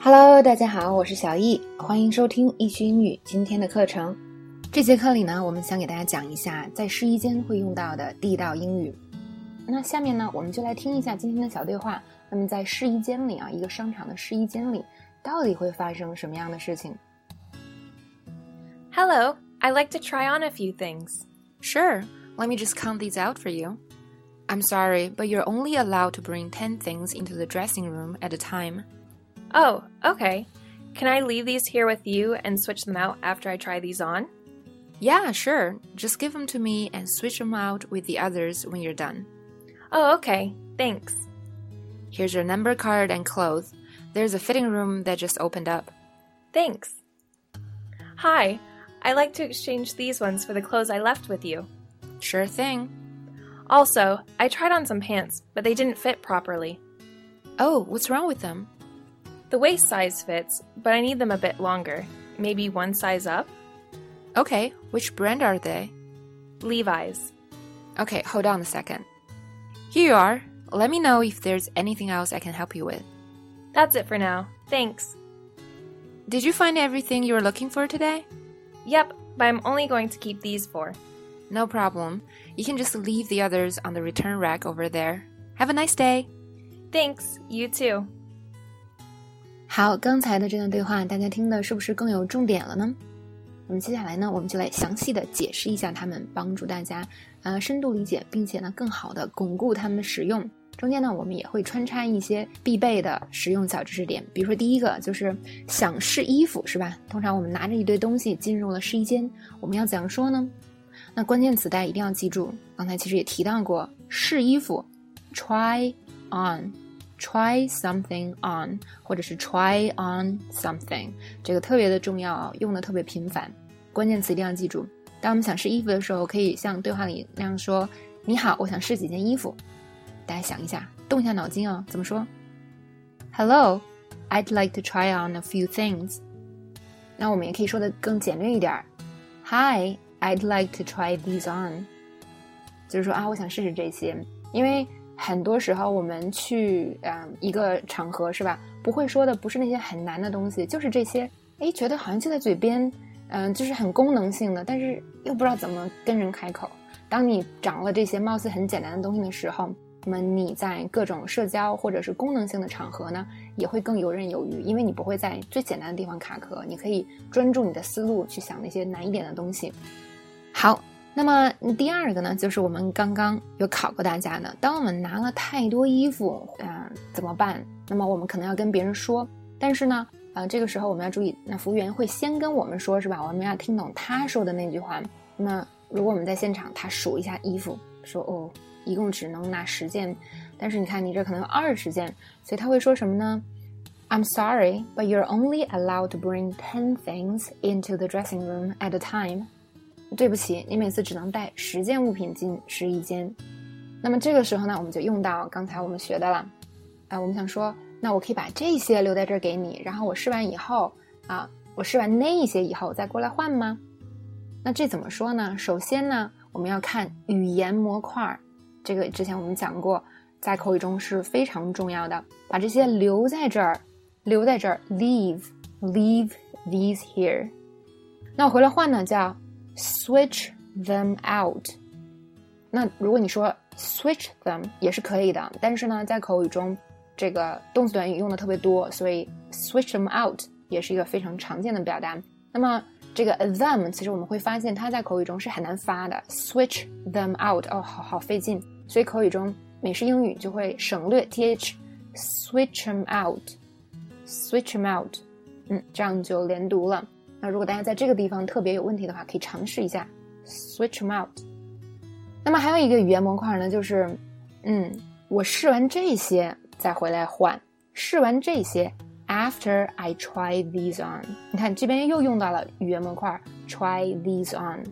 Hello，大家好，我是小易，欢迎收听易趣英语今天的课程。这节课里呢，我们想给大家讲一下在试衣间会用到的地道英语。那下面呢，我们就来听一下今天的小对话。那么在试衣间里啊，一个商场的试衣间里，到底会发生什么样的事情？Hello, I'd like to try on a few things. Sure, let me just count these out for you. I'm sorry, but you're only allowed to bring 10 things into the dressing room at a time. Oh, okay. Can I leave these here with you and switch them out after I try these on? Yeah, sure. Just give them to me and switch them out with the others when you're done. Oh, okay. Thanks. Here's your number card and clothes. There's a fitting room that just opened up. Thanks. Hi, I'd like to exchange these ones for the clothes I left with you. Sure thing. Also, I tried on some pants, but they didn't fit properly. Oh, what's wrong with them? The waist size fits, but I need them a bit longer. Maybe one size up? Okay, which brand are they? Levi's. Okay, hold on a second. Here you are. Let me know if there's anything else I can help you with. That's it for now. Thanks. Did you find everything you were looking for today? Yep, but I'm only going to keep these four. No problem. You can just leave the others on the return rack over there. Have a nice day. Thanks, you too. 好，刚才的这段对话，大家听的是不是更有重点了呢？那么接下来呢，我们就来详细的解释一下它们，帮助大家呃深度理解，并且呢更好的巩固它们的使用。中间呢，我们也会穿插一些必备的实用小知识点，比如说第一个就是想试衣服，是吧？通常我们拿着一堆东西进入了试衣间，我们要怎样说呢？那关键词大家一定要记住，刚才其实也提到过，试衣服，try on。Try something on，或者是 try on something，这个特别的重要，用的特别频繁。关键词一定要记住。当我们想试衣服的时候，可以像对话里那样说：“你好，我想试几件衣服。”大家想一下，动一下脑筋哦，怎么说？Hello，I'd like to try on a few things。那我们也可以说的更简略一点：Hi，I'd like to try these on。就是说啊，我想试试这些，因为。很多时候我们去嗯一个场合是吧，不会说的不是那些很难的东西，就是这些，哎，觉得好像就在嘴边，嗯，就是很功能性的，但是又不知道怎么跟人开口。当你掌握了这些貌似很简单的东西的时候，那么你在各种社交或者是功能性的场合呢，也会更游刃有余，因为你不会在最简单的地方卡壳，你可以专注你的思路去想那些难一点的东西。好。那么第二个呢，就是我们刚刚有考过大家的，当我们拿了太多衣服，啊，怎么办？那么我们可能要跟别人说，但是呢，呃，这个时候我们要注意，那服务员会先跟我们说，是吧？我们要听懂他说的那句话。那如果我们在现场，他数一下衣服，说哦，一共只能拿十件，但是你看你这可能有二十件，所以他会说什么呢？I'm sorry, but you're only allowed to bring ten things into the dressing room at a time. 对不起，你每次只能带十件物品进试衣间。那么这个时候呢，我们就用到刚才我们学的了。啊，我们想说，那我可以把这些留在这儿给你，然后我试完以后，啊，我试完那一些以后再过来换吗？那这怎么说呢？首先呢，我们要看语言模块儿，这个之前我们讲过，在口语中是非常重要的。把这些留在这儿，留在这儿，leave，leave these here。那我回来换呢，叫。Switch them out。那如果你说 switch them 也是可以的，但是呢，在口语中这个动词短语用的特别多，所以 switch them out 也是一个非常常见的表达。那么这个 them 其实我们会发现它在口语中是很难发的，switch them out 哦，好好费劲。所以口语中美式英语就会省略 th，switch them out，switch them out，嗯，这样就连读了。那如果大家在这个地方特别有问题的话，可以尝试一下 switch them out。那么还有一个语言模块呢，就是，嗯，我试完这些再回来换，试完这些 after I try these on。你看这边又用到了语言模块 try these on。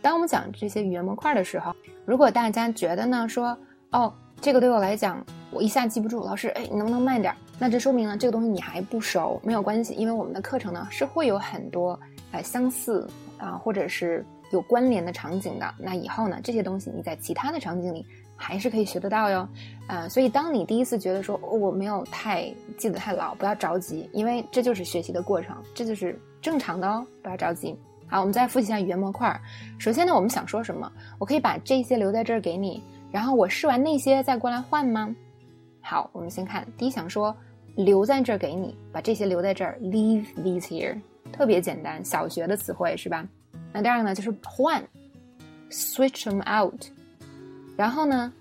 当我们讲这些语言模块的时候，如果大家觉得呢，说哦，这个对我来讲我一下记不住，老师，哎，你能不能慢点？那这说明呢，这个东西你还不熟，没有关系，因为我们的课程呢是会有很多呃相似啊或者是有关联的场景的。那以后呢，这些东西你在其他的场景里还是可以学得到哟。啊，所以当你第一次觉得说我没有太记得太牢，不要着急，因为这就是学习的过程，这就是正常的哦，不要着急。好，我们再复习一下语言模块。首先呢，我们想说什么？我可以把这些留在这儿给你，然后我试完那些再过来换吗？好，我们先看第一，想说留在这儿给你，把这些留在这儿，leave these here，特别简单，小学的词汇是吧？那第二个呢，就是换，switch them out。然后呢，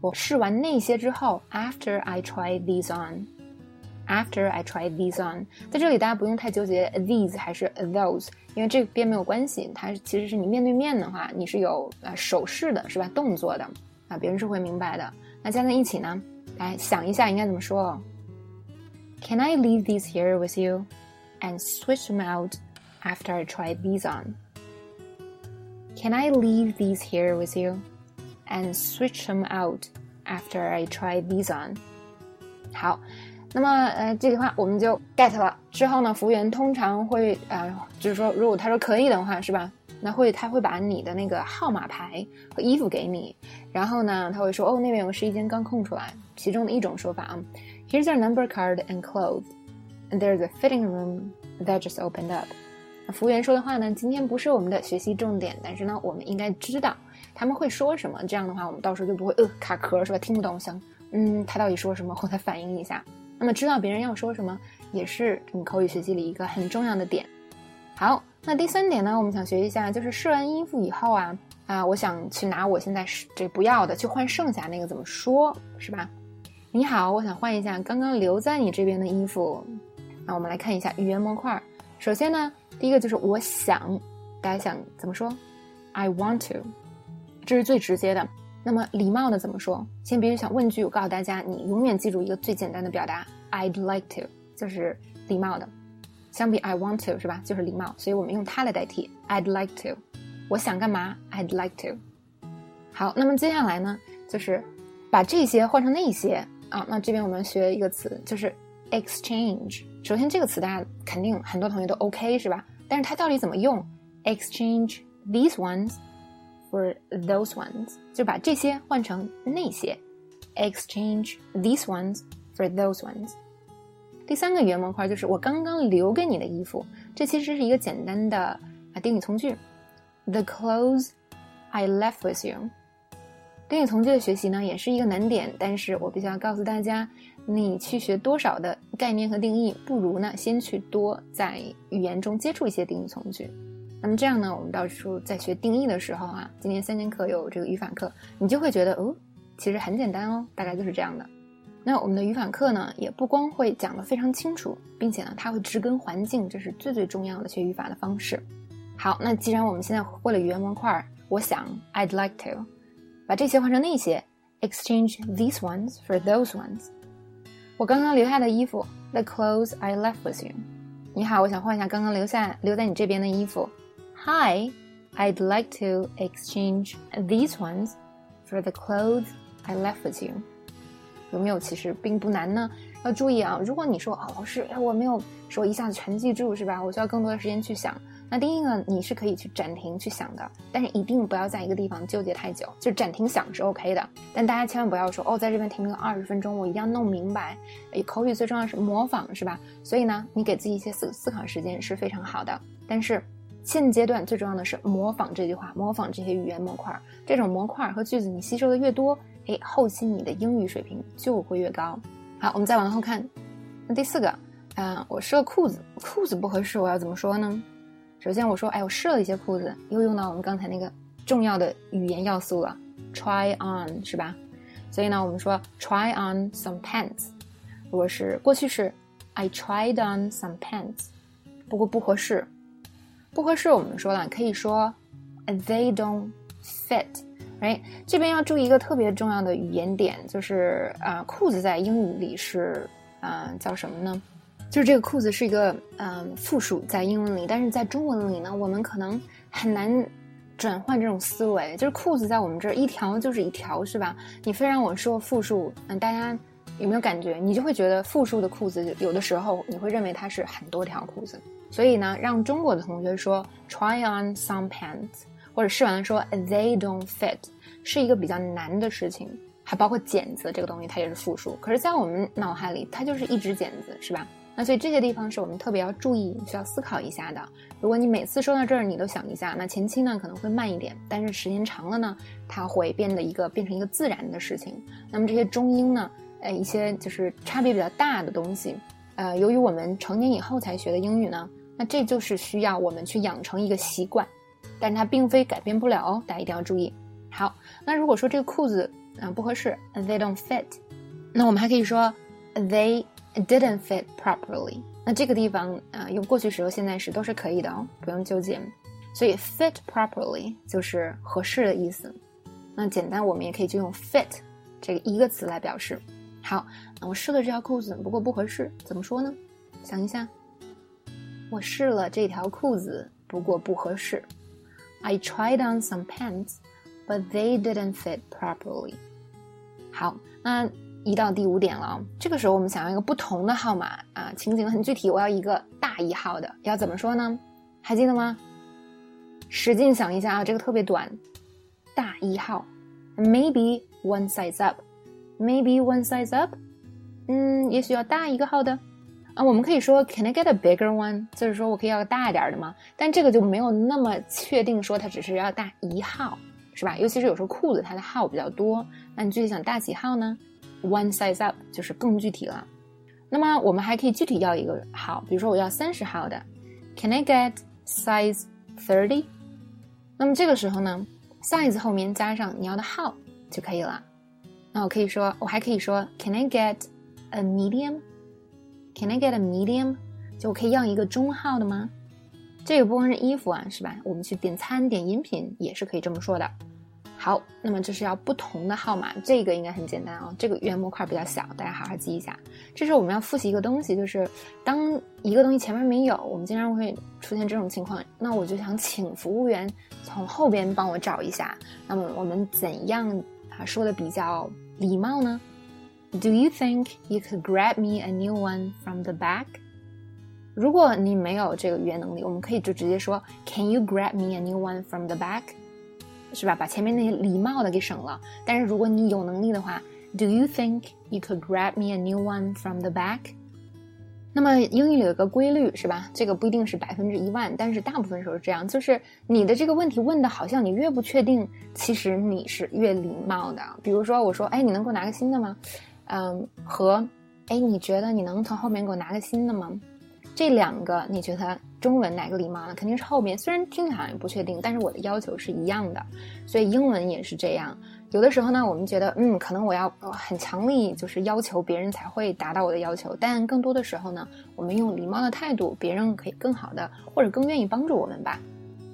我试完那些之后，after I try these on，after I try these on，在这里大家不用太纠结 these 还是 those，因为这边没有关系，它其实是你面对面的话，你是有呃手势的，是吧？动作的啊，别人是会明白的。那加在一起呢？来想一下应该怎么说 ？Can I leave these here with you and switch them out after I try these on? Can I leave these here with you and switch them out after I try these on? 好，那么呃这句话我们就 get 了。之后呢，服务员通常会呃就是说，如果他说可以的话，是吧？ 那会他会把你的那个号码牌和衣服给你，然后呢，他会说哦那边有个试衣间刚空出来。其中的一种说法啊，Here's your number card and clothes, and there's a fitting room that just opened up。服务员说的话呢，今天不是我们的学习重点，但是呢，我们应该知道他们会说什么。这样的话，我们到时候就不会呃卡壳是吧？听不懂，想嗯他到底说什么，我再反应一下。那么知道别人要说什么，也是你口语学习里一个很重要的点。好，那第三点呢，我们想学一下，就是试完衣服以后啊啊，我想去拿我现在是这不要的，去换剩下那个怎么说，是吧？你好，我想换一下刚刚留在你这边的衣服。那我们来看一下语言模块。首先呢，第一个就是我想，大家想怎么说？I want to，这是最直接的。那么礼貌的怎么说？先别想问句，我告诉大家，你永远记住一个最简单的表达：I'd like to，就是礼貌的。相比 I want to 是吧？就是礼貌，所以我们用它来代替。I'd like to，我想干嘛？I'd like to。好，那么接下来呢，就是把这些换成那些。啊，那这边我们学一个词，就是 exchange。首先，这个词大家肯定很多同学都 OK 是吧？但是它到底怎么用？exchange these ones for those ones，就把这些换成那些。exchange these ones for those ones。第三个语言模块就是我刚刚留给你的衣服，这其实是一个简单的啊定语从句，the clothes I left with you。定语从句的学习呢，也是一个难点，但是我必须要告诉大家，你去学多少的概念和定义，不如呢先去多在语言中接触一些定语从句。那么这样呢，我们到时候在学定义的时候啊，今年三节课有这个语法课，你就会觉得哦，其实很简单哦，大概就是这样的。那我们的语法课呢，也不光会讲得非常清楚，并且呢，它会植根环境，这是最最重要的学语法的方式。好，那既然我们现在会了语言模块，我想 I'd like to。把这些换成那些，exchange these ones for those ones。我刚刚留下的衣服，the clothes I left with you。你好，我想换一下刚刚留下留在你这边的衣服。Hi, I'd like to exchange these ones for the clothes I left with you。有没有其实并不难呢？要注意啊，如果你说哦，老师，我没有说一下子全记住是吧？我需要更多的时间去想。那第一个你是可以去暂停去想的，但是一定不要在一个地方纠结太久，就暂停想是 OK 的。但大家千万不要说哦，在这边停留二十分钟，我一定要弄明白。口语最重要是模仿，是吧？所以呢，你给自己一些思思考时间是非常好的。但是现阶段最重要的是模仿这句话，模仿这些语言模块。这种模块和句子你吸收的越多，哎，后期你的英语水平就会越高。好，我们再往后看，那第四个，嗯，我试了裤子，裤子不合适，我要怎么说呢？首先我说，哎，我试了一些裤子，又用到我们刚才那个重要的语言要素了，try on 是吧？所以呢，我们说 try on some pants。如果是过去式，I tried on some pants。不过不合适，不合适，我们说了可以说 they don't fit。哎，这边要注意一个特别重要的语言点，就是啊，裤子在英语里是啊叫什么呢？就是这个裤子是一个嗯复数在英文里，但是在中文里呢，我们可能很难转换这种思维。就是裤子在我们这儿一条就是一条，是吧？你非让我说复数，嗯，大家有没有感觉？你就会觉得复数的裤子有的时候你会认为它是很多条裤子。所以呢，让中国的同学说 try on some pants，或者试完了说 they don't fit，是一个比较难的事情。还包括剪子这个东西，它也是复数。可是，在我们脑海里，它就是一只剪子，是吧？那所以这些地方是我们特别要注意、需要思考一下的。如果你每次说到这儿，你都想一下，那前期呢可能会慢一点，但是时间长了呢，它会变得一个变成一个自然的事情。那么这些中英呢，呃，一些就是差别比较大的东西，呃，由于我们成年以后才学的英语呢，那这就是需要我们去养成一个习惯，但是它并非改变不了哦，大家一定要注意。好，那如果说这个裤子。啊，不合适，they don't fit。那我们还可以说，they didn't fit properly。那这个地方啊，用过去时和现在时都是可以的哦，不用纠结。所以 fit properly 就是合适的意思。那简单，我们也可以就用 fit 这个一个词来表示。好，我试了这条裤子，不过不合适，怎么说呢？想一下，我试了这条裤子，不过不合适。I tried on some pants, but they didn't fit properly. 好，那一到第五点了。这个时候我们想要一个不同的号码啊，情景很具体，我要一个大一号的，要怎么说呢？还记得吗？使劲想一下啊，这个特别短，大一号，maybe one size up，maybe one size up，嗯，也许要大一个号的啊。我们可以说，Can I get a bigger one？就是说我可以要个大一点的吗？但这个就没有那么确定，说它只是要大一号。是吧？尤其是有时候裤子它的号比较多，那你具体想大几号呢？One size up 就是更具体了。那么我们还可以具体要一个号，比如说我要三十号的，Can I get size thirty？那么这个时候呢，size 后面加上你要的号就可以了。那我可以说，我还可以说，Can I get a medium？Can I get a medium？就我可以要一个中号的吗？这个不光是衣服啊，是吧？我们去点餐、点饮品也是可以这么说的。好，那么这是要不同的号码，这个应该很简单啊。这个语言模块比较小，大家好好记一下。这时候我们要复习一个东西，就是当一个东西前面没有，我们经常会出现这种情况。那我就想请服务员从后边帮我找一下。那么我们怎样啊说的比较礼貌呢？Do you think you could grab me a new one from the back？如果你没有这个语言能力，我们可以就直接说 Can you grab me a new one from the back？是吧？把前面那些礼貌的给省了。但是如果你有能力的话，Do you think you could grab me a new one from the back？那么英语里有个规律是吧？这个不一定是百分之一万，但是大部分时候是这样，就是你的这个问题问的好像你越不确定，其实你是越礼貌的。比如说我说，哎，你能给我拿个新的吗？嗯，和，哎，你觉得你能从后面给我拿个新的吗？这两个你觉得中文哪个礼貌呢？肯定是后面。虽然听起来好像不确定，但是我的要求是一样的，所以英文也是这样。有的时候呢，我们觉得嗯，可能我要很强力，就是要求别人才会达到我的要求。但更多的时候呢，我们用礼貌的态度，别人可以更好的或者更愿意帮助我们吧。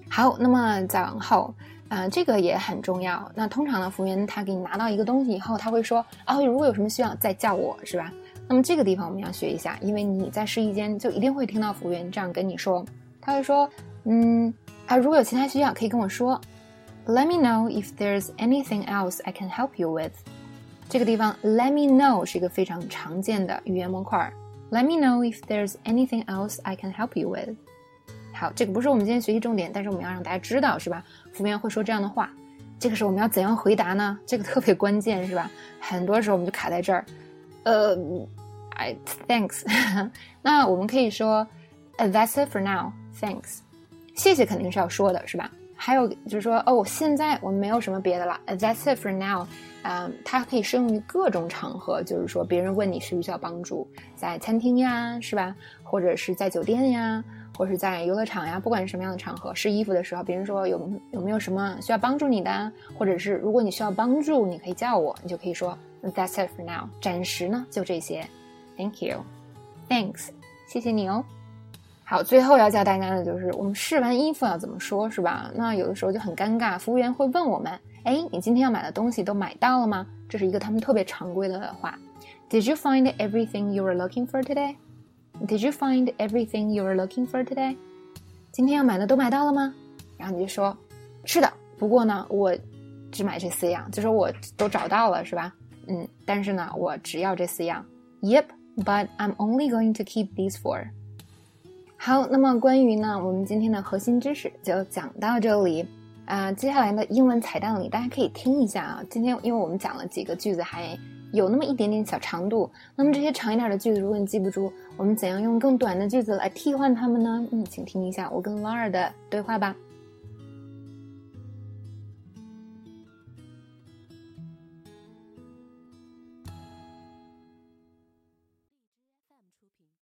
好，那么再往后，呃，这个也很重要。那通常呢，服务员他给你拿到一个东西以后，他会说哦，如果有什么需要再叫我，是吧？那么这个地方我们要学一下，因为你在试衣间就一定会听到服务员这样跟你说，他会说，嗯啊，如果有其他需要可以跟我说，Let me know if there's anything else I can help you with。这个地方 Let me know 是一个非常常见的语言模块，Let me know if there's anything else I can help you with。好，这个不是我们今天学习重点，但是我们要让大家知道，是吧？服务员会说这样的话，这个时候我们要怎样回答呢？这个特别关键，是吧？很多时候我们就卡在这儿，呃。I thanks，那我们可以说，That's it for now. Thanks，谢谢肯定是要说的，是吧？还有就是说，哦，现在我们没有什么别的了。That's it for now。嗯，它可以适用于各种场合，就是说别人问你需不需要帮助，在餐厅呀，是吧？或者是在酒店呀，或者是在游乐场呀，不管是什么样的场合，试衣服的时候，别人说有有没有什么需要帮助你的，或者是如果你需要帮助，你可以叫我，你就可以说 That's it for now。暂时呢，就这些。Thank you, thanks，谢谢你哦。好，最后要教大家的就是，我们试完衣服要怎么说，是吧？那有的时候就很尴尬，服务员会问我们：“哎，你今天要买的东西都买到了吗？”这是一个他们特别常规的话。Did you find everything you were looking for today? Did you find everything you were looking for today? 今天要买的都买到了吗？然后你就说：“是的，不过呢，我只买这四样，就说我都找到了，是吧？嗯，但是呢，我只要这四样。Yep。” But I'm only going to keep these four。好，那么关于呢，我们今天的核心知识就讲到这里。啊，接下来的英文彩蛋里，大家可以听一下啊。今天因为我们讲了几个句子，还有那么一点点小长度。那么这些长一点的句子，如果你记不住，我们怎样用更短的句子来替换它们呢？嗯，请听一下我跟王二的对话吧。